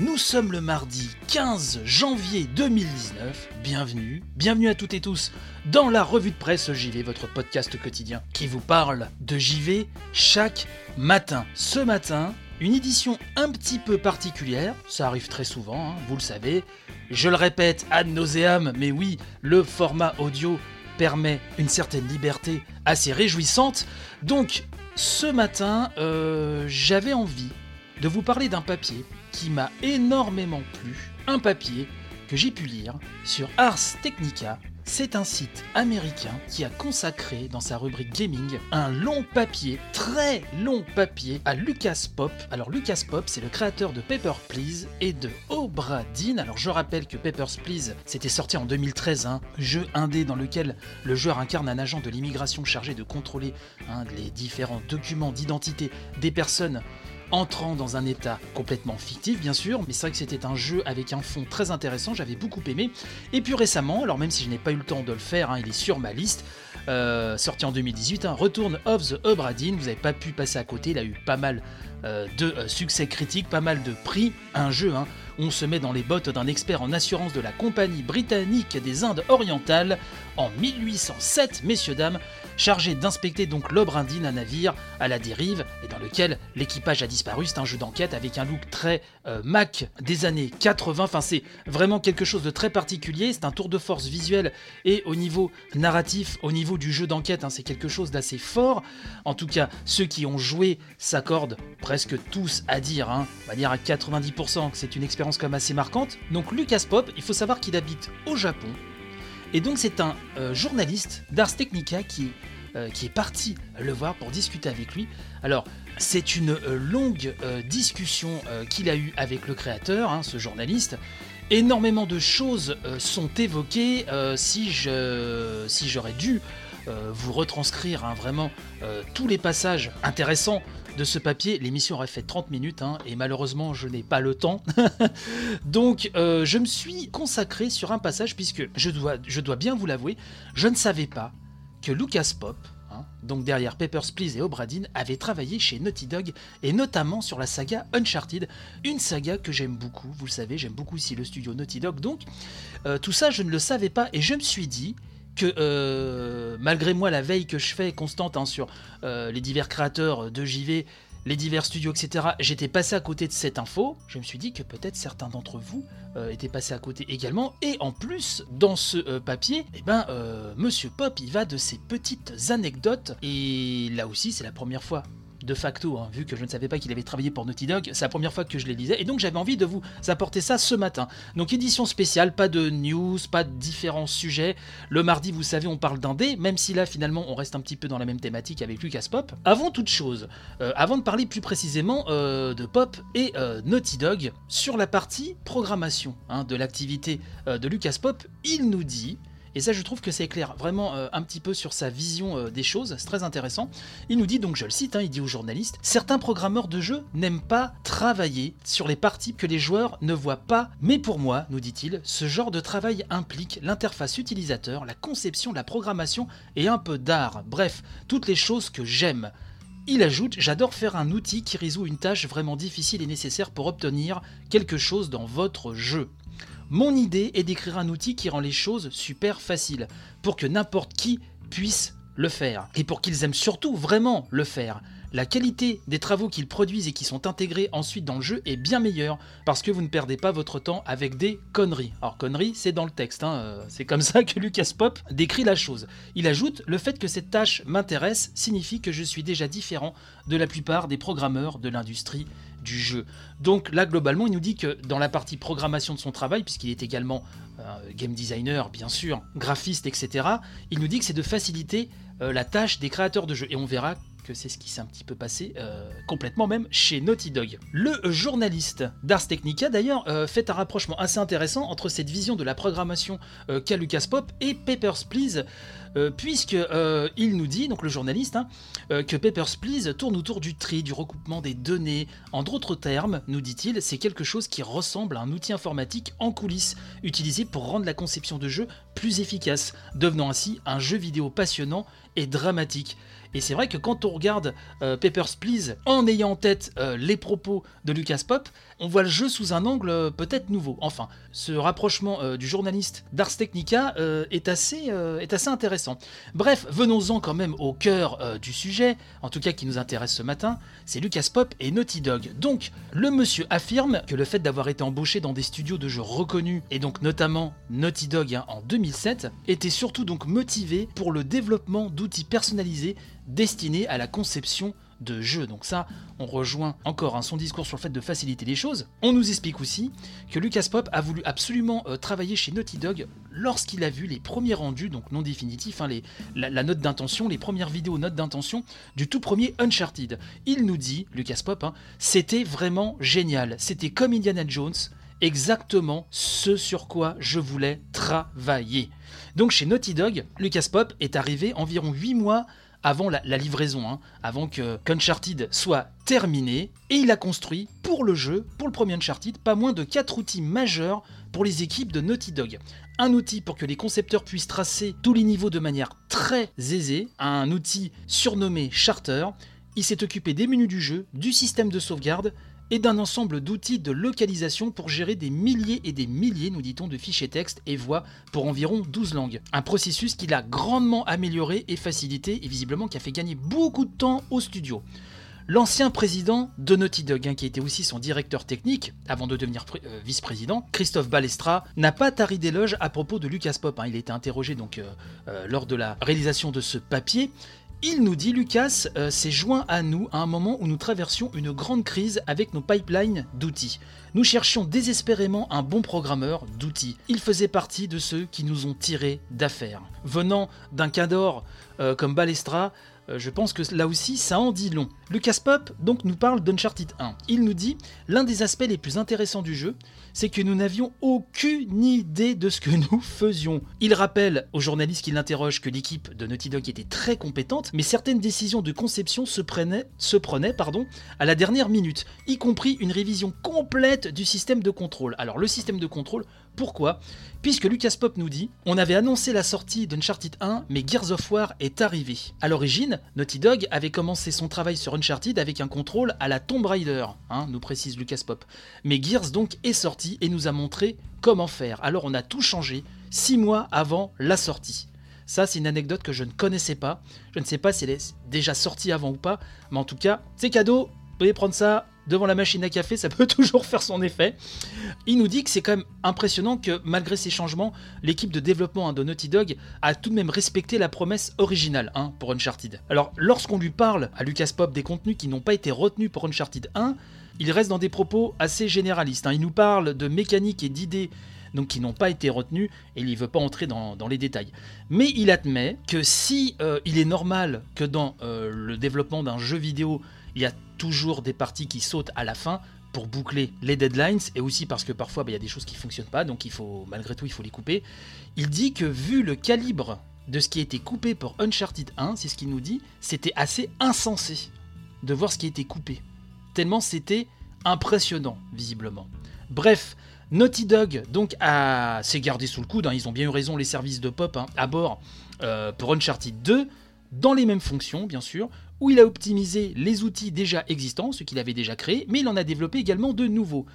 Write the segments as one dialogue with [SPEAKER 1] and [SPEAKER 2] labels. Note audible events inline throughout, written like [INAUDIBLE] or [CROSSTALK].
[SPEAKER 1] Nous sommes le mardi 15 janvier 2019. Bienvenue, bienvenue à toutes et tous dans la revue de presse JV, votre podcast quotidien qui vous parle de JV chaque matin. Ce matin, une édition un petit peu particulière, ça arrive très souvent, hein, vous le savez. Je le répète ad nauseam, mais oui, le format audio permet une certaine liberté assez réjouissante. Donc, ce matin, euh, j'avais envie de vous parler d'un papier qui m'a énormément plu, un papier que j'ai pu lire sur Ars Technica. C'est un site américain qui a consacré dans sa rubrique gaming un long papier, très long papier, à Lucas Pop. Alors Lucas Pop, c'est le créateur de Paper Please et de Obra Dinn. Alors je rappelle que Papers, Please, c'était sorti en 2013, un jeu indé dans lequel le joueur incarne un agent de l'immigration chargé de contrôler hein, les différents documents d'identité des personnes entrant dans un état complètement fictif bien sûr, mais c'est vrai que c'était un jeu avec un fond très intéressant, j'avais beaucoup aimé. Et puis récemment, alors même si je n'ai pas eu le temps de le faire, hein, il est sur ma liste, euh, sorti en 2018, hein, Return of the Obra Dinn, vous n'avez pas pu passer à côté, il a eu pas mal euh, de euh, succès critiques, pas mal de prix, un jeu hein, où on se met dans les bottes d'un expert en assurance de la compagnie britannique des Indes orientales. En 1807, messieurs dames, chargé d'inspecter donc l'Obrindine, un navire à la dérive et dans lequel l'équipage a disparu. C'est un jeu d'enquête avec un look très euh, Mac des années 80. Enfin, c'est vraiment quelque chose de très particulier. C'est un tour de force visuel et au niveau narratif, au niveau du jeu d'enquête, hein, c'est quelque chose d'assez fort. En tout cas, ceux qui ont joué s'accordent presque tous à dire, hein, on va dire à 90% que c'est une expérience quand même assez marquante. Donc Lucas Pop, il faut savoir qu'il habite au Japon. Et donc c'est un euh, journaliste d'Ars Technica qui, euh, qui est parti le voir pour discuter avec lui. Alors c'est une euh, longue discussion qu'il a eue avec le créateur, hein, ce journaliste. Énormément de choses sont évoquées. si j'aurais dû vous retranscrire hein, vraiment tous les passages intéressants de ce papier, l'émission aurait fait 30 minutes hein, et malheureusement je n'ai pas le temps. [LAUGHS] Donc euh, je me suis consacré sur un passage puisque je dois, bien vous l'avouer, je ne savais pas que Lucas Pop, hein, donc derrière Papers, Please et Obra Dinn, avait travaillé chez Naughty Dog et notamment sur la saga Uncharted, une saga que j'aime beaucoup, vous le savez, j'aime beaucoup aussi le studio Naughty Dog. Donc euh, tout ça je ne le savais pas et je me suis dit que euh, malgré moi la veille que je fais constante hein, sur euh, les divers créateurs de JV, les divers studios, etc., j'étais passé à côté de cette info. Je me suis dit que peut-être certains d'entre vous euh, étaient passés à côté également. Et en plus, dans ce papier, eh ben, Monsieur Pop, il va de ses petites anecdotes. Et là aussi, c'est la première fois de facto, hein, vu que je ne savais pas qu'il avait travaillé pour Naughty Dog, c'est la première fois que je les lisais, et donc j'avais envie de vous apporter ça ce matin. Donc édition spéciale, pas de news, pas de différents sujets. Le mardi, vous savez, on parle d'indé, même si là finalement on reste un petit peu dans la même thématique avec Lucas Pop. Avant toute chose, euh, avant de parler plus précisément euh, de Pop et euh, Naughty Dog, sur la partie programmation hein, de l'activité de Lucas Pop, il nous dit et ça, je trouve que ça éclaire vraiment euh, un petit peu sur sa vision euh, des choses, c'est très intéressant. Il nous dit, donc je le cite, hein, il dit aux journalistes, certains programmeurs de jeux n'aiment pas travailler sur les parties que les joueurs ne voient pas, mais pour moi, nous dit-il, ce genre de travail implique l'interface utilisateur, la conception, la programmation et un peu d'art, bref, toutes les choses que j'aime. Il ajoute J'adore faire un outil qui résout une tâche vraiment difficile et nécessaire pour obtenir quelque chose dans votre jeu. Mon idée est d'écrire un outil qui rend les choses super faciles, pour que n'importe qui puisse le faire, et pour qu'ils aiment surtout vraiment le faire. La qualité des travaux qu'ils produisent et qui sont intégrés ensuite dans le jeu est bien meilleure, parce que vous ne perdez pas votre temps avec des conneries. Alors conneries, c'est dans le texte, hein, euh, c'est comme ça que Lucas Pop décrit la chose. Il ajoute, le fait que cette tâche m'intéresse signifie que je suis déjà différent de la plupart des programmeurs de l'industrie du jeu. Donc là, globalement, il nous dit que dans la partie programmation de son travail, puisqu'il est également euh, game designer, bien sûr, graphiste, etc., il nous dit que c'est de faciliter euh, la tâche des créateurs de jeux. Et on verra c'est ce qui s'est un petit peu passé euh, complètement même chez Naughty Dog. Le journaliste d'Ars Technica d'ailleurs euh, fait un rapprochement assez intéressant entre cette vision de la programmation euh, qu'a Lucas Pop et Papers, Please, euh, puisque il nous dit, donc le journaliste, hein, que Papers, Please tourne autour du tri, du recoupement des données. En d'autres termes, nous dit-il, c'est quelque chose qui ressemble à un outil informatique en coulisses, utilisé pour rendre la conception de jeu plus efficace, devenant ainsi un jeu vidéo passionnant et dramatique. Et c'est vrai que quand on regarde euh, Papers, Please en ayant en tête euh, les propos de Lucas Pop, on voit le jeu sous un angle euh, peut-être nouveau. Enfin, ce rapprochement du journaliste d'Ars Technica est, assez, est assez intéressant. Bref, venons-en quand même au cœur du sujet, en tout cas qui nous intéresse ce matin, c'est Lucas Pop et Naughty Dog. Donc, le monsieur affirme que le fait d'avoir été embauché dans des studios de jeux reconnus, et donc notamment Naughty Dog hein, en 2007, était surtout donc motivé pour le développement d'outils personnalisés destinés à la conception de jeux. Donc ça, on rejoint encore hein, son discours sur le fait de faciliter les choses. On nous explique aussi que Lucas Pop a voulu absolument euh, travailler chez Naughty Dog lorsqu'il a vu les premiers rendus, donc non définitifs, hein, la note d'intention, les premières vidéos notes d'intention du tout premier Uncharted. Il nous dit, Lucas Pop, hein, c'était vraiment génial. C'était comme Indiana Jones, exactement ce sur quoi je voulais travailler. Donc chez Naughty Dog, Lucas Pop est arrivé environ 8 mois avant la, livraison, hein, avant que qu'Uncharted soit terminé, et il a construit pour le jeu, pour le premier Uncharted, pas moins de 4 outils majeurs pour les équipes de Naughty Dog. Un outil pour que les concepteurs puissent tracer tous les niveaux de manière très aisée, un outil surnommé Charter. Il s'est occupé des menus du jeu, du système de sauvegarde, et d'un ensemble d'outils de localisation pour gérer des milliers et des milliers, nous dit-on, de fichiers texte et voix pour environ 12 langues. Un processus qu'il a grandement amélioré et facilité et visiblement qui a fait gagner beaucoup de temps au studio. L'ancien président de Naughty Dog, hein, qui était aussi son directeur technique, avant de devenir euh, vice-président, Christophe Balestra, n'a pas tari d'éloge à propos de Lucas Pop. hein. Il a été interrogé donc euh, euh, lors de la réalisation de ce papier. Il nous dit, Lucas euh, s'est joint à nous à un moment où nous traversions une grande crise avec nos pipelines d'outils. Nous cherchions désespérément un bon programmeur d'outils. Il faisait partie de ceux qui nous ont tirés d'affaires. Venant d'un cador euh, comme Balestra, euh, je pense que là aussi ça en dit long. Lucas Pop donc nous parle d'Uncharted 1. Il nous dit l'un des aspects les plus intéressants du jeu, c'est que nous n'avions aucune idée de ce que [LAUGHS] nous faisions. Il rappelle aux journalistes qui l'interrogent que l'équipe de Naughty Dog était très compétente, mais certaines décisions de conception se prenaient, à la dernière minute, y compris une révision complète du système de contrôle. Alors le système de contrôle, pourquoi Puisque Lucas Pop nous dit On avait annoncé la sortie d'Uncharted 1, mais Gears of War est arrivé. À l'origine, Naughty Dog avait commencé son travail sur Uncharted avec un contrôle à la Tomb Raider, hein, nous précise Lucas Pop. Mais Gears donc est sorti et nous a montré comment faire. Alors on a tout changé 6 mois avant la sortie. Ça, c'est une anecdote que je ne connaissais pas. Je ne sais pas si elle est déjà sortie avant ou pas, mais en tout cas, c'est cadeau. Vous pouvez prendre ça devant la machine à café, ça peut [LAUGHS] toujours faire son effet. Il nous dit que c'est quand même impressionnant que malgré ces changements, l'équipe de développement hein, de Naughty Dog a tout de même respecté la promesse originale hein, pour Uncharted. Alors lorsqu'on lui parle à Lucas Pop des contenus qui n'ont pas été retenus pour Uncharted 1, il reste dans des propos assez généralistes. hein. Il nous parle de mécaniques et d'idées qui n'ont pas été retenues et il ne veut pas entrer dans, dans les détails. Mais il admet que si euh, il est normal que dans euh, le développement d'un jeu vidéo, il y a toujours des parties qui sautent à la fin pour boucler les deadlines et aussi parce que parfois bah, il y a des choses qui fonctionnent pas donc il faut malgré tout il faut les couper. Il dit que vu le calibre de ce qui a été coupé pour Uncharted 1, c'est ce qu'il nous dit, c'était assez insensé de voir ce qui a été coupé. Tellement c'était impressionnant visiblement. Bref, Naughty Dog donc a s'est gardé sous le coude, hein, ils ont bien eu raison les services de pop hein, à bord euh, pour Uncharted 2 dans les mêmes fonctions bien sûr, où il a optimisé les outils déjà existants, ceux qu'il avait déjà créés, mais il en a développé également de nouveaux.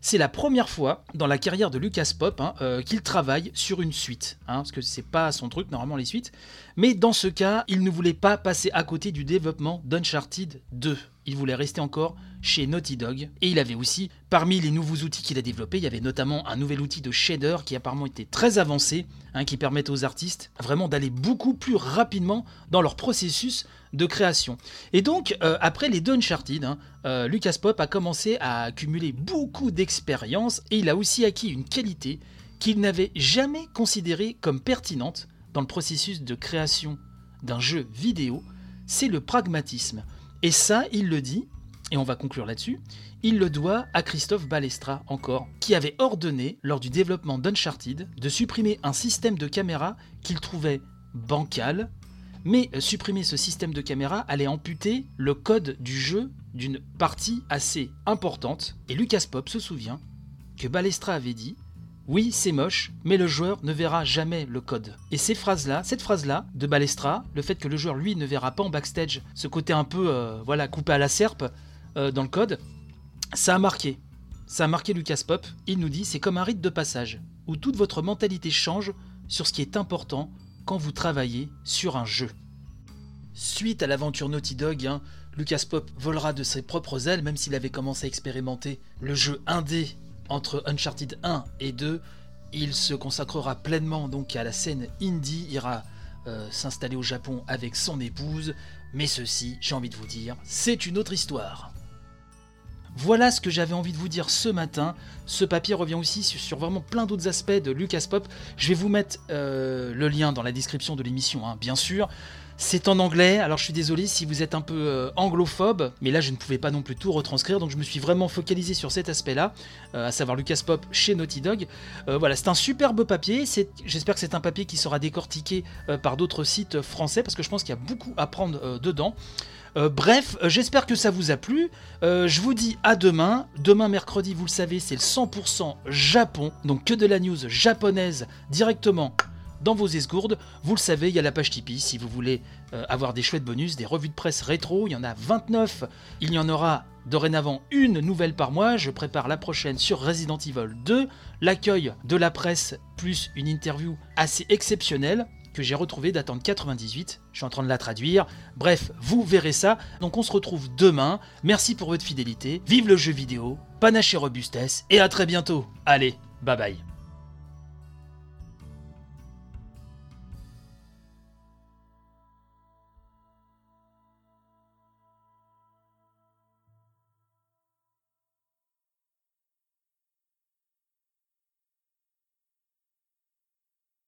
[SPEAKER 1] C'est la première fois dans la carrière de Lucas Pop hein, euh, qu'il travaille sur une suite, hein, parce que c'est pas son truc normalement les suites. Mais dans ce cas, il ne voulait pas passer à côté du développement d'Uncharted 2. Il voulait rester encore chez Naughty Dog. Et il avait aussi, parmi les nouveaux outils qu'il a développés, il y avait notamment un nouvel outil de shader qui apparemment était très avancé, hein, qui permettait aux artistes vraiment d'aller beaucoup plus rapidement dans leur processus de création. Et donc, euh, après les deux Uncharted, hein, euh, Lucas Pop a commencé à accumuler beaucoup d'expérience et il a aussi acquis une qualité qu'il n'avait jamais considérée comme pertinente dans le processus de création d'un jeu vidéo, c'est le pragmatisme. Et ça, il le dit, et on va conclure là-dessus, il le doit à Christophe Balestra encore, qui avait ordonné, lors du développement d'Uncharted, de supprimer un système de caméra qu'il trouvait bancal, mais euh, supprimer ce système de caméra allait amputer le code du jeu d'une partie assez importante, et Lucas Pop se souvient que Balestra avait dit oui, c'est moche, mais le joueur ne verra jamais le code. Et ces phrases-là, cette phrase-là de Balestra, le fait que le joueur lui ne verra pas en backstage ce côté un peu euh, voilà coupé à la serpe euh, dans le code, ça a marqué. Ça a marqué Lucas Pop. Il nous dit c'est comme un rite de passage où toute votre mentalité change sur ce qui est important quand vous travaillez sur un jeu. Suite à l'aventure Naughty Dog, hein, Lucas Pop volera de ses propres ailes, même s'il avait commencé à expérimenter le jeu indé entre Uncharted 1 et 2, il se consacrera pleinement donc à la scène indie, ira euh, s'installer au Japon avec son épouse, mais ceci, j'ai envie de vous dire, c'est une autre histoire. Voilà ce que j'avais envie de vous dire ce matin. Ce papier revient aussi sur, vraiment plein d'autres aspects de Lucas Pop. Je vais vous mettre euh, le lien dans la description de l'émission, hein, bien sûr. C'est en anglais, alors je suis désolé si vous êtes un peu euh, anglophobie, mais là je ne pouvais pas non plus tout retranscrire, donc je me suis vraiment focalisé sur cet aspect-là, euh, à savoir Lucas Pop chez Naughty Dog. Voilà, c'est un superbe papier, j'espère que c'est un papier qui sera décortiqué par d'autres sites français, parce que je pense qu'il y a beaucoup à prendre dedans. Bref, j'espère que ça vous a plu. je vous dis à demain. Demain, mercredi, vous le savez, c'est le 100% Japon. Donc que de la news japonaise directement dans vos esgourdes. Vous le savez, il y a la page Tipeee si vous voulez euh, avoir des chouettes bonus, des revues de presse rétro. Il y en a 29. Il y en aura dorénavant une nouvelle par mois. Je prépare la prochaine sur Resident Evil 2. L'accueil de la presse plus une interview assez exceptionnelle que j'ai retrouvé datant de 98. Je suis en train de la traduire. Bref, vous verrez ça. Donc on se retrouve demain. Merci pour votre fidélité. Vive le jeu vidéo, panache et robustesse. Et à très bientôt. Allez, bye bye.